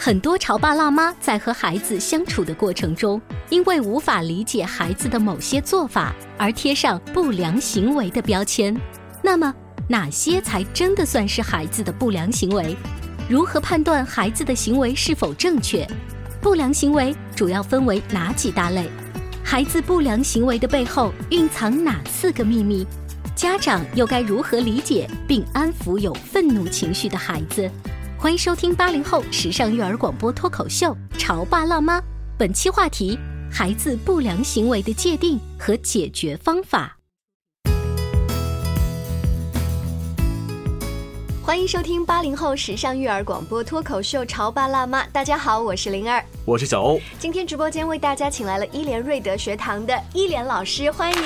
很多潮爸辣妈在和孩子相处的过程中，因为无法理解孩子的某些做法，而贴上不良行为的标签。那么，哪些才真的算是孩子的不良行为？如何判断孩子的行为是否正确？不良行为主要分为哪几大类？孩子不良行为的背后蕴藏哪四个秘密？家长又该如何理解并安抚有愤怒情绪的孩子？欢迎收听八零后时尚育儿广播脱口秀《潮爸辣妈》，本期话题：孩子不良行为的界定和解决方法。欢迎收听八零后时尚育儿广播脱口秀《潮爸辣妈》，大家好，我是灵儿，我是小欧。今天直播间为大家请来了伊莲瑞德学堂的伊莲老师，欢迎。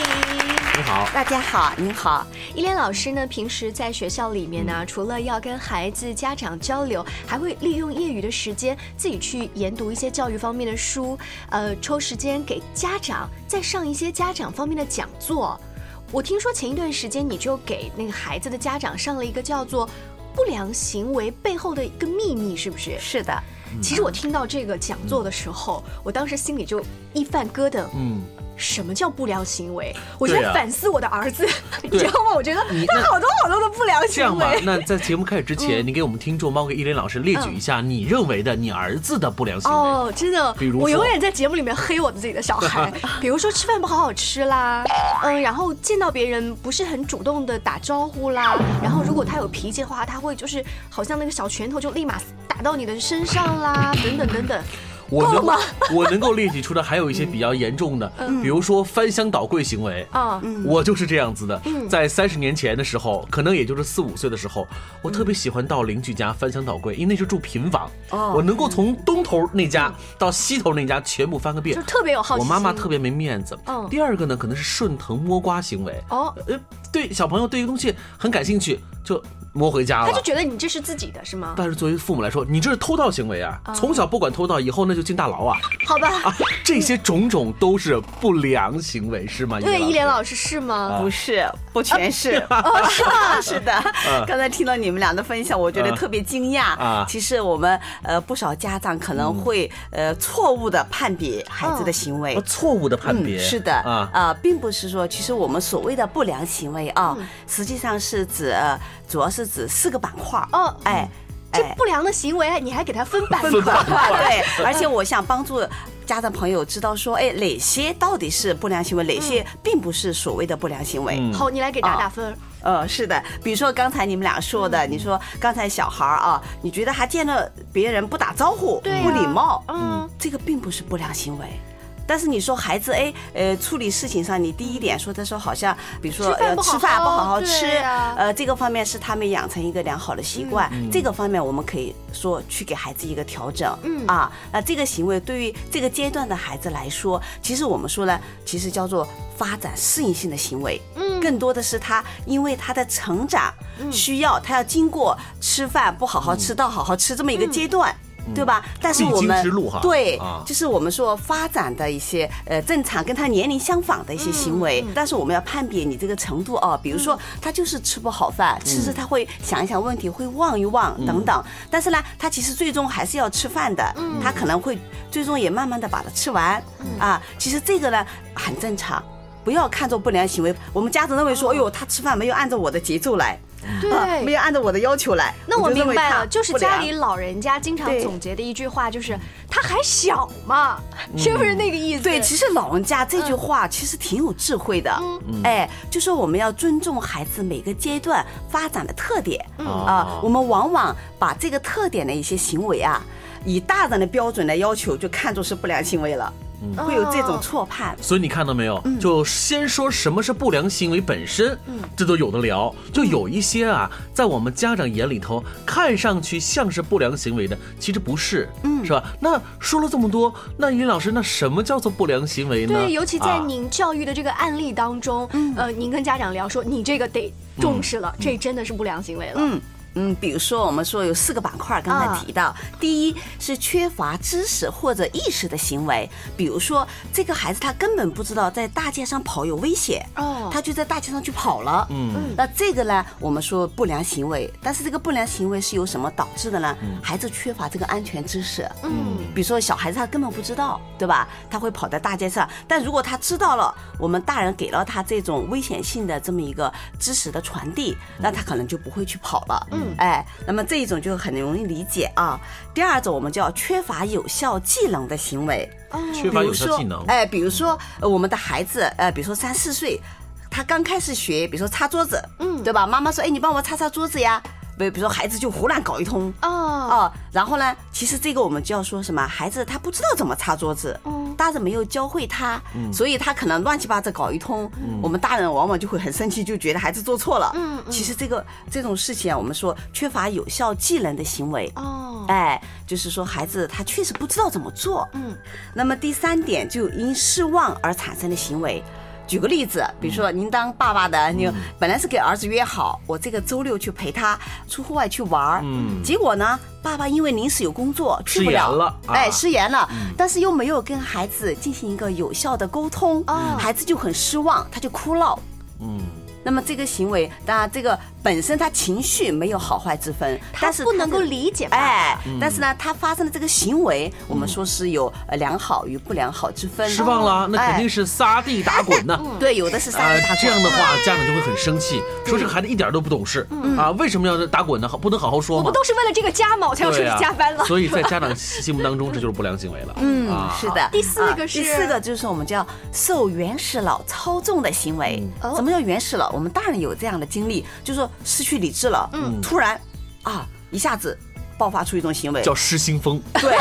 你好，大家好，您好。依莲老师呢，平时在学校里面呢，除了要跟孩子、家长交流，还会利用业余的时间自己去研读一些教育方面的书，呃，抽时间给家长再上一些家长方面的讲座。我听说前一段时间你就给那个孩子的家长上了一个叫做。不良行为背后的一个秘密是不是？是的。其实我听到这个讲座的时候，我当时心里就一犯疙瘩。嗯。什么叫不良行为？我在反思我的儿子，你知道吗？我觉得他好多好多的不良行为。这样吧，那在节目开始之前，你给我们听众，包括依林老师列举一下你认为的你儿子的不良行为。哦，真的，比如我永远在节目里面黑我的自己的小孩，比如说吃饭不好好吃啦，嗯，然后见到别人不是很主动的打招呼啦，然后如果他有脾气的话，他会就是好像那个小拳头就立马打到你的身上啦，等等等等。我能 我能够列举出的还有一些比较严重的，比如说翻箱倒柜行为啊，我就是这样子的。在三十年前的时候，可能也就是四五岁的时候，我特别喜欢到邻居家翻箱倒柜，因为那是住平房，我能够从东头那家到西头那家全部翻个遍，就特别有好奇我妈妈特别没面子。第二个呢，可能是顺藤摸瓜行为。哦，呃，对小朋友对一个东西很感兴趣，就。摸回家了，他就觉得你这是自己的，是吗？但是作为父母来说，你这是偷盗行为啊！从小不管偷盗，以后那就进大牢啊！好吧，啊，这些种种都是不良行为，是吗？对，依莲老师是吗？不是，不全是，是吗？是的。刚才听到你们俩的分享，我觉得特别惊讶啊！其实我们呃不少家长可能会呃错误的判别孩子的行为，错误的判别是的啊啊，并不是说其实我们所谓的不良行为啊，实际上是指主要是。指四个板块哦，哎，这不良的行为你还给他分 板块，对，而且我想帮助家长朋友知道说，哎，哪些到底是不良行为，哪些并不是所谓的不良行为。好，你来给打打分。呃，是的，比如说刚才你们俩说的，你说刚才小孩啊，你觉得他见了别人不打招呼，不礼貌，嗯，这个并不是不良行为。但是你说孩子哎，呃，处理事情上，你第一点说他说好像，比如说呃吃饭不好好吃，呃，这个方面是他们养成一个良好的习惯，这个方面我们可以说去给孩子一个调整，嗯。啊，那这个行为对于这个阶段的孩子来说，其实我们说呢，其实叫做发展适应性的行为，嗯，更多的是他因为他的成长需要，他要经过吃饭不好好吃到好好吃这么一个阶段。对吧？但是我们对，就是我们说发展的一些呃正常跟他年龄相仿的一些行为，但是我们要判别你这个程度哦。比如说他就是吃不好饭，其实他会想一想问题，会望一望等等。但是呢，他其实最终还是要吃饭的，他可能会最终也慢慢的把它吃完啊。其实这个呢很正常。不要看作不良行为。我们家长认为说，哎呦，他吃饭没有按照我的节奏来。对，没有按照我的要求来。那我明白了，就是家里老人家经常总结的一句话，就是他还小嘛，是不是那个意思？对，其实老人家这句话其实挺有智慧的。哎，就说我们要尊重孩子每个阶段发展的特点啊。我们往往把这个特点的一些行为啊，以大人的标准来要求，就看作是不良行为了。会有这种错判，所以你看到没有？就先说什么是不良行为本身，嗯这都有的聊。就有一些啊，在我们家长眼里头看上去像是不良行为的，其实不是，嗯，是吧？那说了这么多，那尹老师，那什么叫做不良行为呢？对，尤其在您教育的这个案例当中，呃，您跟家长聊说，你这个得重视了，这真的是不良行为了。嗯。嗯，比如说我们说有四个板块，刚才提到，第一是缺乏知识或者意识的行为，比如说这个孩子他根本不知道在大街上跑有危险，哦，他就在大街上去跑了，嗯，那这个呢，我们说不良行为，但是这个不良行为是由什么导致的呢？孩子缺乏这个安全知识，嗯，比如说小孩子他根本不知道，对吧？他会跑在大街上，但如果他知道了，我们大人给了他这种危险性的这么一个知识的传递，那他可能就不会去跑了，嗯。哎，那么这一种就很容易理解啊。第二种，我们叫缺乏有效技能的行为。缺乏有效技能。哎，比如说我们的孩子，呃，比如说三四岁，他刚开始学，比如说擦桌子，嗯，对吧？妈妈说，哎，你帮我擦擦桌子呀。比比如说孩子就胡乱搞一通哦哦，然后呢，其实这个我们就要说什么？孩子他不知道怎么擦桌子，大人没有教会他，所以他可能乱七八糟搞一通。我们大人往往就会很生气，就觉得孩子做错了。嗯其实这个这种事情啊，我们说缺乏有效技能的行为哦，哎，就是说孩子他确实不知道怎么做。嗯。那么第三点，就因失望而产生的行为。举个例子，比如说您当爸爸的，你本来是给儿子约好，我这个周六去陪他出户外去玩儿，嗯，结果呢，爸爸因为临时有工作去不了，哎，失言了，但是又没有跟孩子进行一个有效的沟通，孩子就很失望，他就哭闹，嗯。那么这个行为，当然这个本身他情绪没有好坏之分，但是不能够理解。哎，但是呢，他发生的这个行为，我们说是有呃良好与不良好之分。失望了，那肯定是撒地打滚呢。对，有的是撒地打滚。这样的话，家长就会很生气，说这个孩子一点都不懂事啊，为什么要打滚呢？好，不能好好说吗？我们都是为了这个家嘛，我才要出去加班了。所以在家长心目当中，这就是不良行为了。嗯，是的。第四个是第四个就是我们叫受原始脑操纵的行为。什么叫原始脑？我们大人有这样。的经历，就是说失去理智了，嗯，突然啊，一下子爆发出一种行为，叫失心疯，对，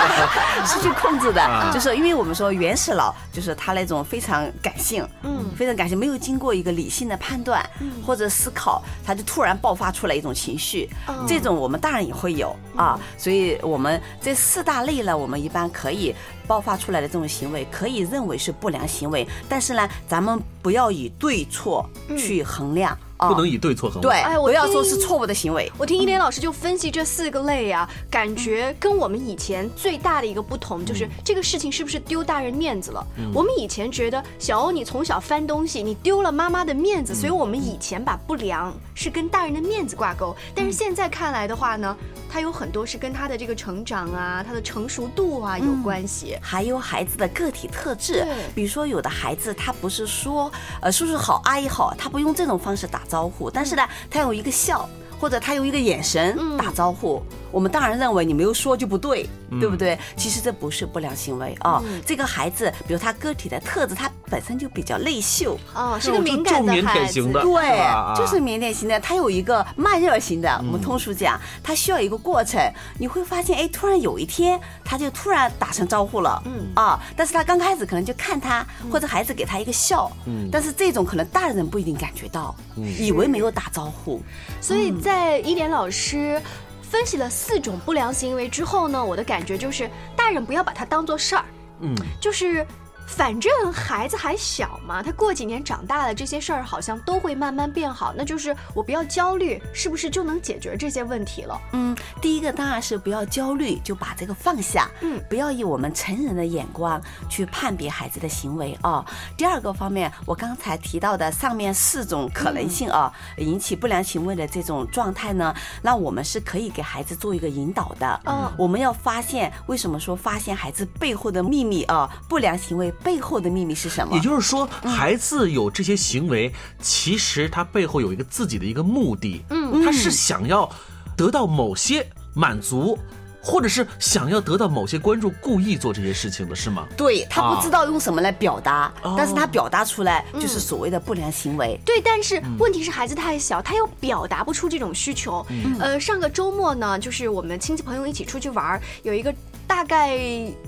失去控制的，就是因为我们说原始脑，就是他那种非常感性，嗯，非常感性，没有经过一个理性的判断或者思考，他就突然爆发出来一种情绪，这种我们大人也会有啊，所以我们这四大类呢，我们一般可以爆发出来的这种行为，可以认为是不良行为，但是呢，咱们不要以对错去衡量。不能以对错衡量对，不要说是错误的行为。我听一莲老师就分析这四个类啊，感觉跟我们以前最大的一个不同就是这个事情是不是丢大人面子了？我们以前觉得小欧你从小翻东西，你丢了妈妈的面子，所以我们以前把不良是跟大人的面子挂钩。但是现在看来的话呢，它有很多是跟他的这个成长啊、他的成熟度啊有关系，还有孩子的个体特质。比如说有的孩子他不是说呃叔叔好阿姨好，他不用这种方式打招呼，但是呢，他有一个笑，或者他用一个眼神打招呼。我们当然认为你没有说就不对，对不对？其实这不是不良行为啊。这个孩子，比如他个体的特质，他本身就比较内秀哦，是个敏感的孩子，对，就是腼腆型的。他有一个慢热型的，我们通俗讲，他需要一个过程。你会发现，哎，突然有一天，他就突然打声招呼了，嗯啊。但是他刚开始可能就看他，或者孩子给他一个笑，嗯。但是这种可能大人不一定感觉到，以为没有打招呼。所以在一莲老师。分析了四种不良行为之后呢，我的感觉就是，大人不要把它当做事儿，嗯，就是。反正孩子还小嘛，他过几年长大了，这些事儿好像都会慢慢变好。那就是我不要焦虑，是不是就能解决这些问题了？嗯，第一个当然是不要焦虑，就把这个放下。嗯，不要以我们成人的眼光去判别孩子的行为啊。第二个方面，我刚才提到的上面四种可能性啊，引起不良行为的这种状态呢，那我们是可以给孩子做一个引导的。嗯，我们要发现为什么说发现孩子背后的秘密啊，不良行为。背后的秘密是什么？也就是说，孩子有这些行为，其实他背后有一个自己的一个目的，嗯，他是想要得到某些满足。或者是想要得到某些关注，故意做这些事情的是吗？对他不知道用什么来表达，但是他表达出来就是所谓的不良行为。对，但是问题是孩子太小，他又表达不出这种需求。呃，上个周末呢，就是我们亲戚朋友一起出去玩，有一个大概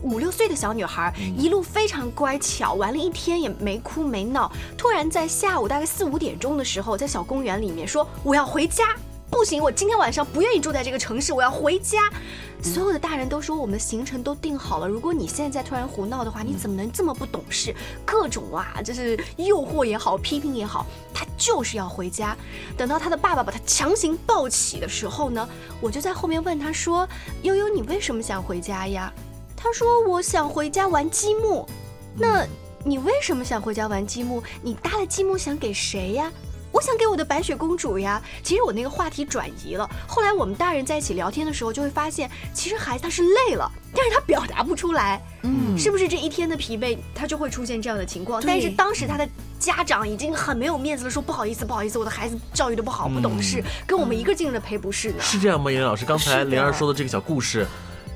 五六岁的小女孩，一路非常乖巧，玩了一天也没哭没闹，突然在下午大概四五点钟的时候，在小公园里面说我要回家。不行，我今天晚上不愿意住在这个城市，我要回家。所有的大人都说我们的行程都定好了，如果你现在突然胡闹的话，你怎么能这么不懂事？各种啊，就是诱惑也好，批评也好，他就是要回家。等到他的爸爸把他强行抱起的时候呢，我就在后面问他说：“悠悠，你为什么想回家呀？”他说：“我想回家玩积木。”那你为什么想回家玩积木？你搭的积木想给谁呀？我想给我的白雪公主呀。其实我那个话题转移了。后来我们大人在一起聊天的时候，就会发现，其实孩子他是累了，但是他表达不出来。嗯，是不是这一天的疲惫，他就会出现这样的情况？但是当时他的家长已经很没有面子了，说不好意思，不好意思，我的孩子教育的不好，不懂事，跟我们一个劲的赔不是呢。是这样吗？严老师，刚才玲儿说的这个小故事。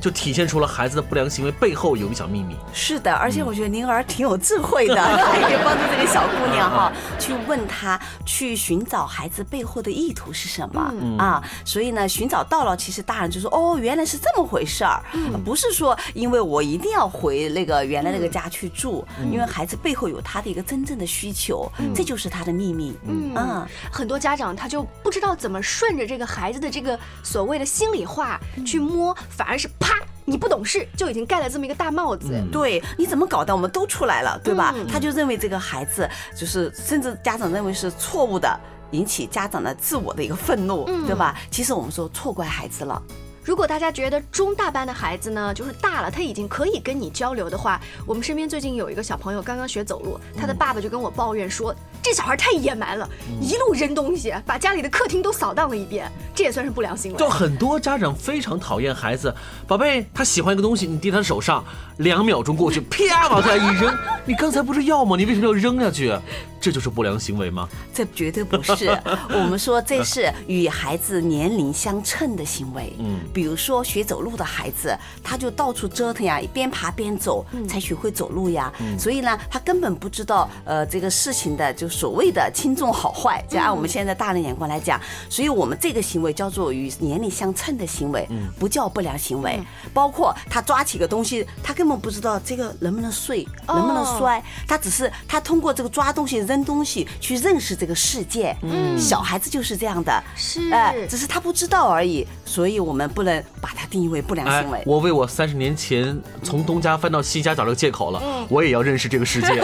就体现出了孩子的不良行为背后有一个小秘密。是的，而且我觉得灵儿挺有智慧的，可以帮助这个小姑娘哈，去问她，去寻找孩子背后的意图是什么。啊？所以呢，寻找到了，其实大人就说哦，原来是这么回事儿，不是说因为我一定要回那个原来那个家去住，因为孩子背后有他的一个真正的需求，这就是他的秘密。嗯。啊，很多家长他就不知道怎么顺着这个孩子的这个所谓的心里话去摸，反而是啪。你不懂事，就已经盖了这么一个大帽子。对，你怎么搞的？我们都出来了，对吧？他就认为这个孩子就是，甚至家长认为是错误的，引起家长的自我的一个愤怒，对吧？其实我们说错怪孩子了。如果大家觉得中大班的孩子呢，就是大了，他已经可以跟你交流的话，我们身边最近有一个小朋友刚刚学走路，他的爸爸就跟我抱怨说。这小孩太野蛮了，一路扔东西，把家里的客厅都扫荡了一遍，这也算是不良行为。就很多家长非常讨厌孩子，宝贝，他喜欢一个东西，你递他手上，两秒钟过去，啪往下一扔，你刚才不是要吗？你为什么要扔下去？这就是不良行为吗？这绝对不是。我们说这是与孩子年龄相称的行为。嗯，比如说学走路的孩子，他就到处折腾呀，边爬边走，才学会走路呀。所以呢，他根本不知道呃这个事情的就。所谓的轻重好坏，就按我们现在大人眼光来讲，所以我们这个行为叫做与年龄相称的行为，不叫不良行为。包括他抓起个东西，他根本不知道这个能不能碎，能不能摔，他只是他通过这个抓东西、扔东西去认识这个世界。嗯，小孩子就是这样的，是，哎，只是他不知道而已。所以我们不能把它定义为不良行为。我为我三十年前从东家翻到西家找了个借口了，我也要认识这个世界。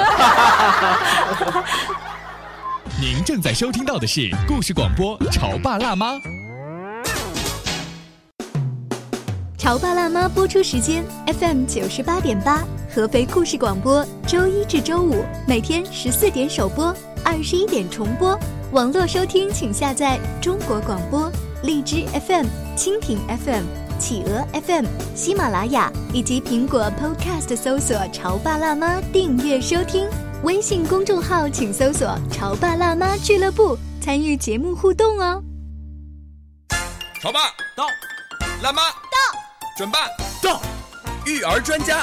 您正在收听到的是故事广播《潮爸辣妈》。潮爸辣妈播出时间：FM 九十八点八，合肥故事广播，周一至周五每天十四点首播，二十一点重播。网络收听，请下载中国广播、荔枝 FM、蜻蜓 FM、企鹅 FM、喜马拉雅以及苹果 Podcast，搜索“潮爸辣妈”，订阅收听。微信公众号请搜索“潮爸辣妈俱乐部”，参与节目互动哦。潮爸到，辣妈到，准爸到，育儿专家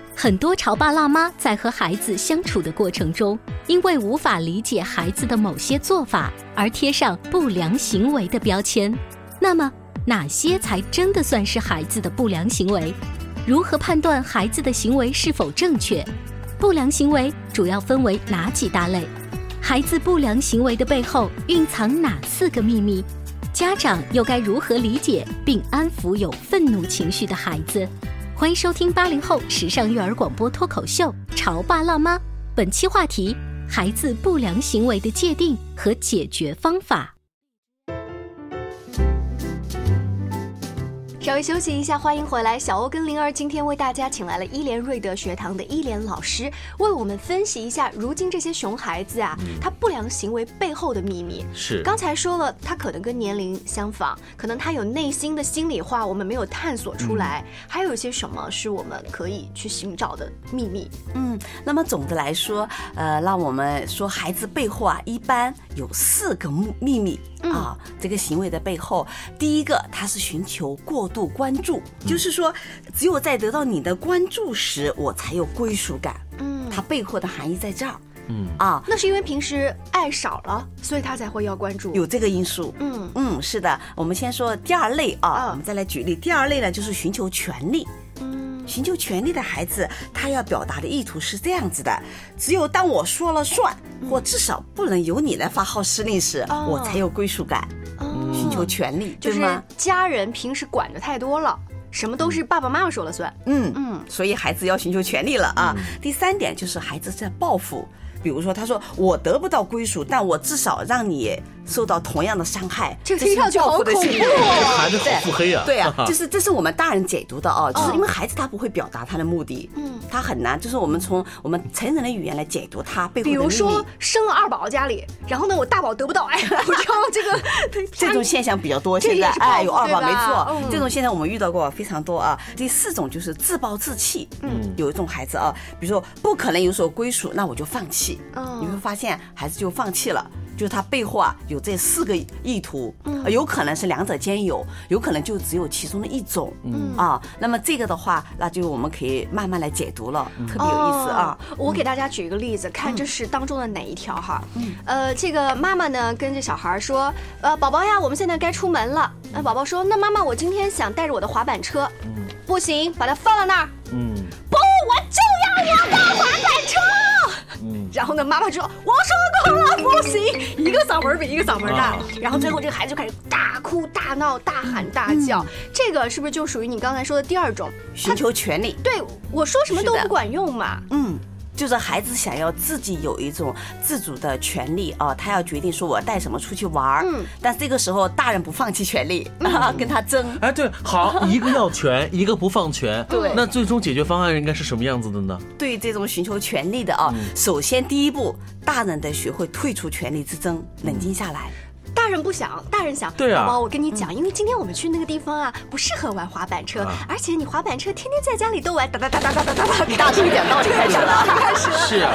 很多潮爸辣妈在和孩子相处的过程中，因为无法理解孩子的某些做法而贴上不良行为的标签。那么，哪些才真的算是孩子的不良行为？如何判断孩子的行为是否正确？不良行为主要分为哪几大类？孩子不良行为的背后蕴藏哪四个秘密？家长又该如何理解并安抚有愤怒情绪的孩子？欢迎收听八零后时尚育儿广播脱口秀《潮爸辣妈》，本期话题：孩子不良行为的界定和解决方法。稍微休息一下，欢迎回来。小欧跟灵儿今天为大家请来了伊莲瑞德学堂的伊莲老师，为我们分析一下如今这些熊孩子啊，他不良行为背后的秘密。是，刚才说了，他可能跟年龄相仿，可能他有内心的心里话，我们没有探索出来。还有一些什么是我们可以去寻找的秘密？嗯，那么总的来说，呃，让我们说孩子背后啊，一般有四个秘秘密啊，这个行为的背后，第一个他是寻求过。度关注，就是说，只有在得到你的关注时，我才有归属感。嗯，它背后的含义在这儿。嗯啊，那是因为平时爱少了，所以他才会要关注。有这个因素。嗯嗯，是的。我们先说第二类啊，我们再来举例。第二类呢，就是寻求权利。嗯，寻求权利的孩子，他要表达的意图是这样子的：只有当我说了算，或至少不能由你来发号施令时，我才有归属感。寻求权利，就是家人平时管的太多了，什么都是爸爸妈妈说了算。嗯嗯，所以孩子要寻求权利了啊。第三点就是孩子在报复。比如说，他说我得不到归属，但我至少让你受到同样的伤害。这听上去好恐怖，哦孩子好腹黑啊！对啊，就是这是我们大人解读的哦，就是因为孩子他不会表达他的目的，嗯，他很难，就是我们从我们成人的语言来解读他背后的比如说生了二宝家里，然后呢我大宝得不到，哎，我知道 这个这种现象比较多。现在哎，有二宝没错，这种现象我们遇到过非常多啊。第四种就是自暴自弃，嗯，有一种孩子啊，比如说不可能有所归属，那我就放弃。你会发现孩子就放弃了，就是他背后啊有这四个意图，有可能是两者兼有，有可能就只有其中的一种，嗯啊，那么这个的话，那就我们可以慢慢来解读了，特别有意思啊。我给大家举一个例子，看这是当中的哪一条哈？嗯，呃，这个妈妈呢跟这小孩说，呃，宝宝呀，我们现在该出门了。那宝宝说，那妈妈，我今天想带着我的滑板车，不行，把它放到那儿。嗯，不，我就要我的滑板车。然后呢，妈妈就说：“我说过了，不行，一个嗓门比一个嗓门大。”然后最后这个孩子就开始大哭大闹、大喊大叫。这个是不是就属于你刚才说的第二种寻求权利？对，我说什么都不管用嘛。嗯。就是孩子想要自己有一种自主的权利啊，他要决定说我带什么出去玩儿。嗯，但这个时候大人不放弃权利，跟他争。哎，对，好，一个要权，一个不放权。对，那最终解决方案应该是什么样子的呢？对这种寻求权利的啊，首先第一步，大人得学会退出权力之争，冷静下来。大人不想，大人想。对啊，宝宝，我跟你讲，因为今天我们去那个地方啊，不适合玩滑板车，而且你滑板车天天在家里都玩，哒哒哒哒哒哒哒哒。大声一点，道理开始了，开始了。是啊，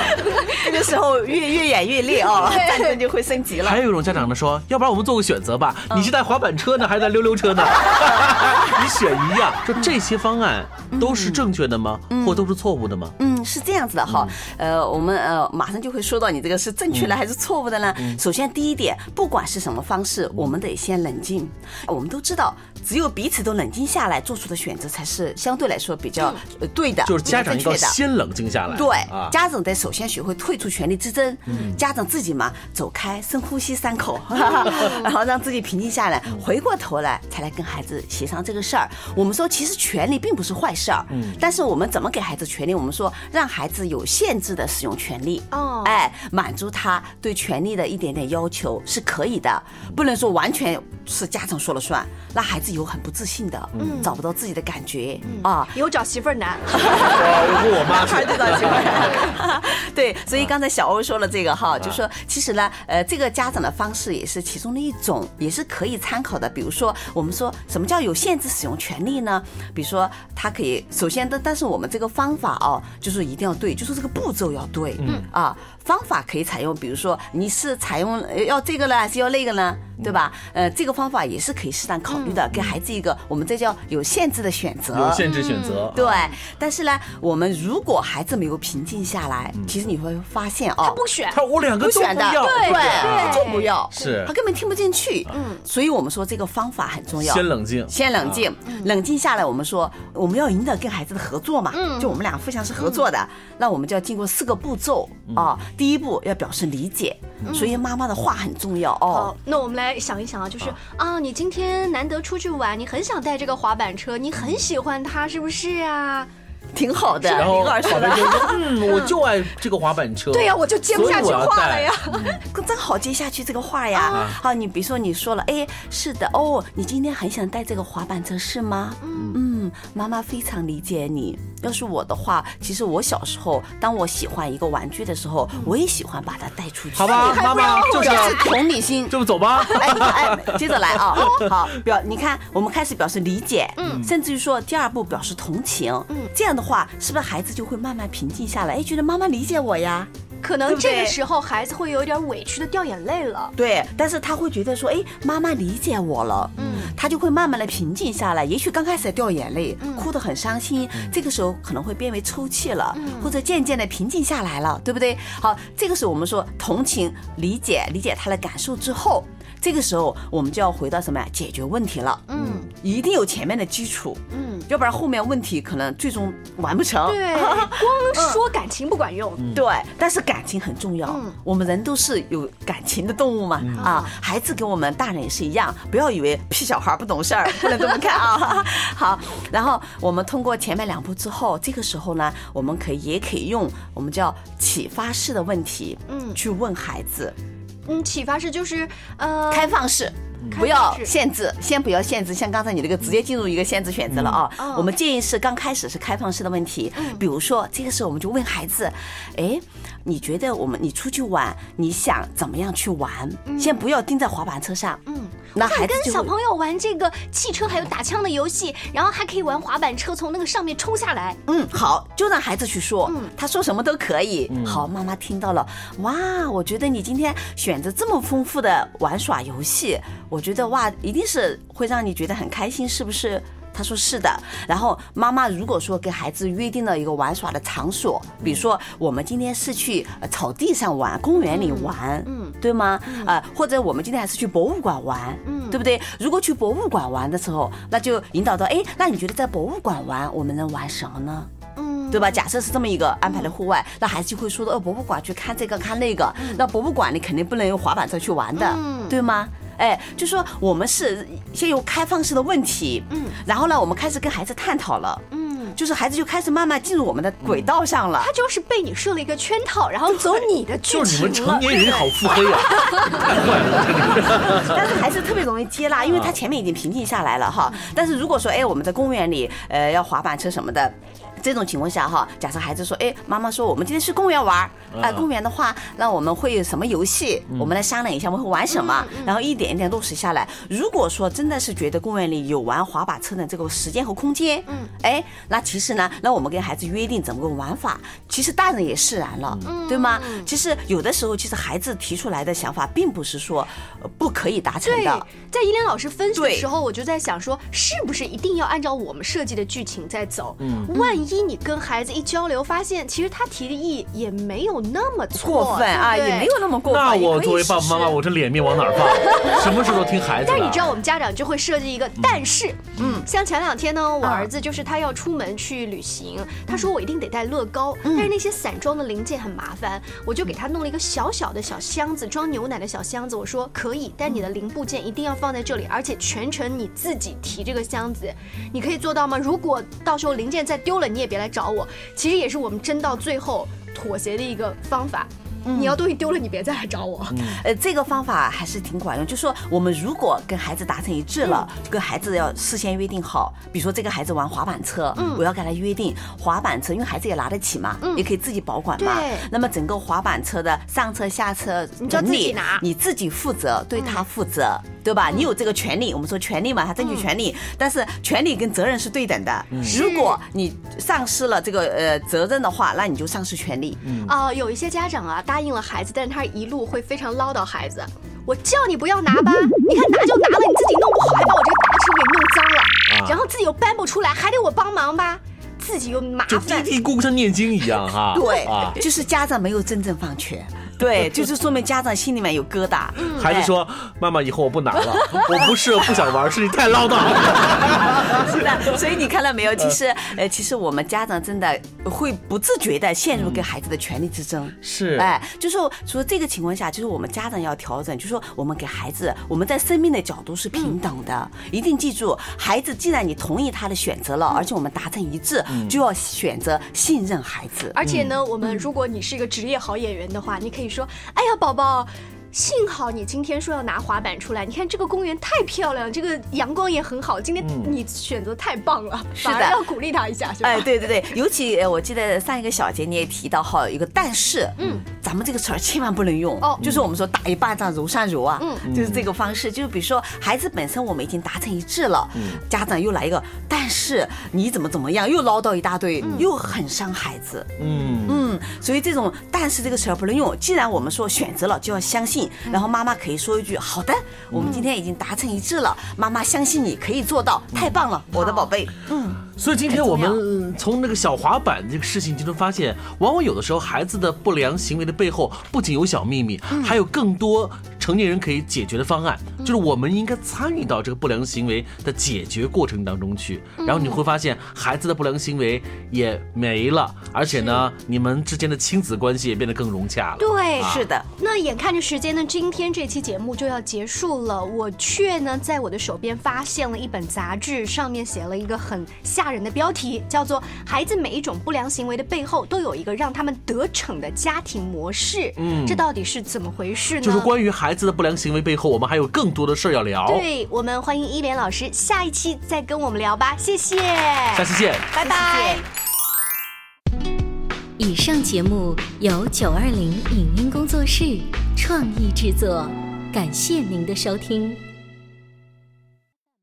这个时候越越演越烈哦，战争就会升级了。还有一种家长呢说，要不然我们做个选择吧，你是带滑板车呢，还是带溜溜车呢？你选一样。就这些方案都是正确的吗？或都是错误的吗？嗯，是这样子的哈。呃，我们呃马上就会说到你这个是正确的还是错误的呢？首先第一点，不管是什么方式，我。们得先冷静。我们都知道，只有彼此都冷静下来，做出的选择才是相对来说比较对的。就是家长要先冷静下来。对，家长得首先学会退出权力之争。家长自己嘛，走开，深呼吸三口，然后让自己平静下来，回过头来才来跟孩子协商这个事儿。我们说，其实权利并不是坏事儿。嗯。但是我们怎么给孩子权利？我们说，让孩子有限制的使用权利。哦。哎，满足他对权利的一点点要求是可以的，不能说。完全是家长说了算，那孩子有很不自信的，嗯，找不到自己的感觉啊，以后找媳妇儿难。我我妈孩子找媳妇儿。对，所以刚才小欧说了这个哈，就说其实呢，呃，这个家长的方式也是其中的一种，也是可以参考的。比如说，我们说什么叫有限制使用权利呢？比如说，他可以首先的，但是我们这个方法哦，就是一定要对，就是这个步骤要对，嗯啊，方法可以采用，比如说你是采用要这个呢，还是要那个呢？对吧？呃，这个方法也是可以适当考虑的，给孩子一个我们这叫有限制的选择。有限制选择。对，但是呢，我们如果孩子没有平静下来，其实你会发现哦，他不选，他我两个都不要，对，就不要，是，他根本听不进去。嗯，所以我们说这个方法很重要。先冷静，先冷静，冷静下来，我们说我们要赢得跟孩子的合作嘛，就我们俩互相是合作的，那我们就要经过四个步骤啊。第一步要表示理解。所以妈妈的话很重要哦。那我们来想一想啊，就是啊，你今天难得出去玩，你很想带这个滑板车，你很喜欢它，是不是啊？挺好的。然后宝贝就说：“嗯，我就爱这个滑板车。”对呀，我就接不下去话了呀。真好接下去这个话呀。好，你比如说你说了，哎，是的，哦，你今天很想带这个滑板车是吗？嗯嗯，妈妈非常理解你。要是我的话，其实我小时候，当我喜欢一个玩具的时候，我也喜欢把它带出去。好吧，妈妈就是同理心。这么走吧。哎哎，接着来啊。好，表你看，我们开始表示理解，嗯，甚至于说第二步表示同情，嗯，这样的话，是不是孩子就会慢慢平静下来？哎，觉得妈妈理解我呀。可能这个时候孩子会有点委屈的掉眼泪了。对，但是他会觉得说，哎，妈妈理解我了，嗯，他就会慢慢的平静下来。也许刚开始掉眼泪，哭得很伤心，这个时候可能会变为抽泣了，或者渐渐的平静下来了，对不对？好，这个时候我们说同情、理解、理解他的感受之后。这个时候，我们就要回到什么呀？解决问题了。嗯，一定有前面的基础。嗯，要不然后面问题可能最终完不成。对，光说感情不管用。对，但是感情很重要。嗯，我们人都是有感情的动物嘛。啊，孩子跟我们大人也是一样，不要以为屁小孩不懂事儿，不能这么看啊。好，然后我们通过前面两步之后，这个时候呢，我们可以也可以用我们叫启发式的问题，嗯，去问孩子。嗯，启发式就是呃，开放式。不要限制，先不要限制，像刚才你那个直接进入一个限制选择了啊。我们建议是刚开始是开放式的问题，比如说这个时候我们就问孩子，哎，你觉得我们你出去玩，你想怎么样去玩？先不要盯在滑板车上，嗯，那孩子跟小朋友玩这个汽车还有打枪的游戏，然后还可以玩滑板车从那个上面冲下来。嗯，好，就让孩子去说，嗯他说什么都可以。好，妈妈听到了，哇，我觉得你今天选择这么丰富的玩耍游戏。我觉得哇，一定是会让你觉得很开心，是不是？他说是的。然后妈妈如果说给孩子约定了一个玩耍的场所，比如说我们今天是去草地上玩，公园里玩，嗯，对吗？啊，或者我们今天还是去博物馆玩，嗯，对不对？如果去博物馆玩的时候，那就引导到，哎，那你觉得在博物馆玩，我们能玩什么呢？嗯，对吧？假设是这么一个安排的户外，那孩子就会说到，哦，博物馆去看这个看那个，那博物馆你肯定不能用滑板车去玩的，对吗？哎，就说我们是先有开放式的问题，嗯，然后呢，我们开始跟孩子探讨了，嗯，就是孩子就开始慢慢进入我们的轨道上了。他就是被你设了一个圈套，然后走 你的剧情就是你们成年人好腹黑啊，太坏了。但是孩子特别容易接纳，因为他前面已经平静下来了哈。但是如果说哎，我们在公园里，呃，要滑板车什么的。这种情况下哈，假设孩子说，哎，妈妈说我们今天去公园玩，哎，公园的话，那我们会有什么游戏？我们来商量一下，我们会玩什么？然后一点一点落实下来。如果说真的是觉得公园里有玩滑板车的这个时间和空间，嗯，哎，那其实呢，那我们跟孩子约定怎么个玩法？其实大人也释然了，对吗？其实有的时候，其实孩子提出来的想法，并不是说不可以达成的。在依莲老师分析的时候，我就在想说，是不是一定要按照我们设计的剧情在走？嗯，万一。一你跟孩子一交流，发现其实他提的议也没有那么过分啊，也没有那么过分。那我作为爸爸妈妈，我这脸面往哪放？什么事都听孩子但是你知道，我们家长就会设计一个但是，嗯，像前两天呢，我儿子就是他要出门去旅行，他说我一定得带乐高，但是那些散装的零件很麻烦，我就给他弄了一个小小的小箱子，装牛奶的小箱子。我说可以，但你的零部件一定要放在这里，而且全程你自己提这个箱子，你可以做到吗？如果到时候零件再丢了，你也别来找我，其实也是我们争到最后妥协的一个方法。你要东西丢了，你别再来找我。呃，这个方法还是挺管用。就说我们如果跟孩子达成一致了，跟孩子要事先约定好，比如说这个孩子玩滑板车，我要跟他约定滑板车，因为孩子也拿得起嘛，也可以自己保管嘛。那么整个滑板车的上车下车你自己拿，你自己负责，对他负责。对吧？你有这个权利，我们说权利嘛，他争取权利，但是权利跟责任是对等的。如果你丧失了这个呃责任的话，那你就丧失权利。啊，有一些家长啊答应了孩子，但是他一路会非常唠叨孩子。我叫你不要拿吧，你看拿就拿了，你自己弄不好还把我这个大车给弄脏了，然后自己又搬不出来，还得我帮忙吧，自己又麻烦。就嘀嘀咕咕像念经一样哈。对，就是家长没有真正放权。对，就是说明家长心里面有疙瘩。孩子说：“妈妈，以后我不拿了，我不是不想玩，是你太唠叨。”是的，所以你看到没有？其实，呃，其实我们家长真的会不自觉的陷入跟孩子的权力之争。是，哎，就是说这个情况下，就是我们家长要调整，就是说我们给孩子，我们在生命的角度是平等的，一定记住，孩子既然你同意他的选择了，而且我们达成一致，就要选择信任孩子。而且呢，我们如果你是一个职业好演员的话，你可以你说：“哎呀，宝宝。”幸好你今天说要拿滑板出来，你看这个公园太漂亮，这个阳光也很好。今天你选择太棒了，是的，要鼓励他一下。哎，对对对，尤其我记得上一个小节你也提到哈，一个但是，嗯，咱们这个词儿千万不能用哦，就是我们说打一巴掌揉上揉啊，嗯，就是这个方式。就是比如说孩子本身我们已经达成一致了，嗯家长又来一个但是你怎么怎么样，又唠叨一大堆，又很伤孩子。嗯嗯，所以这种但是这个词儿不能用。既然我们说选择了，就要相信。然后妈妈可以说一句：“好的，我们今天已经达成一致了，妈妈相信你可以做到，太棒了，我的宝贝。”嗯，所以今天我们从那个小滑板这个事情就能发现，往往有的时候孩子的不良行为的背后，不仅有小秘密，还有更多。成年人可以解决的方案，就是我们应该参与到这个不良行为的解决过程当中去，然后你会发现孩子的不良行为也没了，而且呢，你们之间的亲子关系也变得更融洽了。对，是的。那眼看着时间呢，今天这期节目就要结束了，我却呢在我的手边发现了一本杂志，上面写了一个很吓人的标题，叫做《孩子每一种不良行为的背后都有一个让他们得逞的家庭模式》。嗯，这到底是怎么回事呢？就是关于孩。子的不良行为背后，我们还有更多的事儿要聊。对我们欢迎依莲老师下一期再跟我们聊吧，谢谢，下期见，拜拜。以上节目由九二零影音工作室创意制作，感谢您的收听。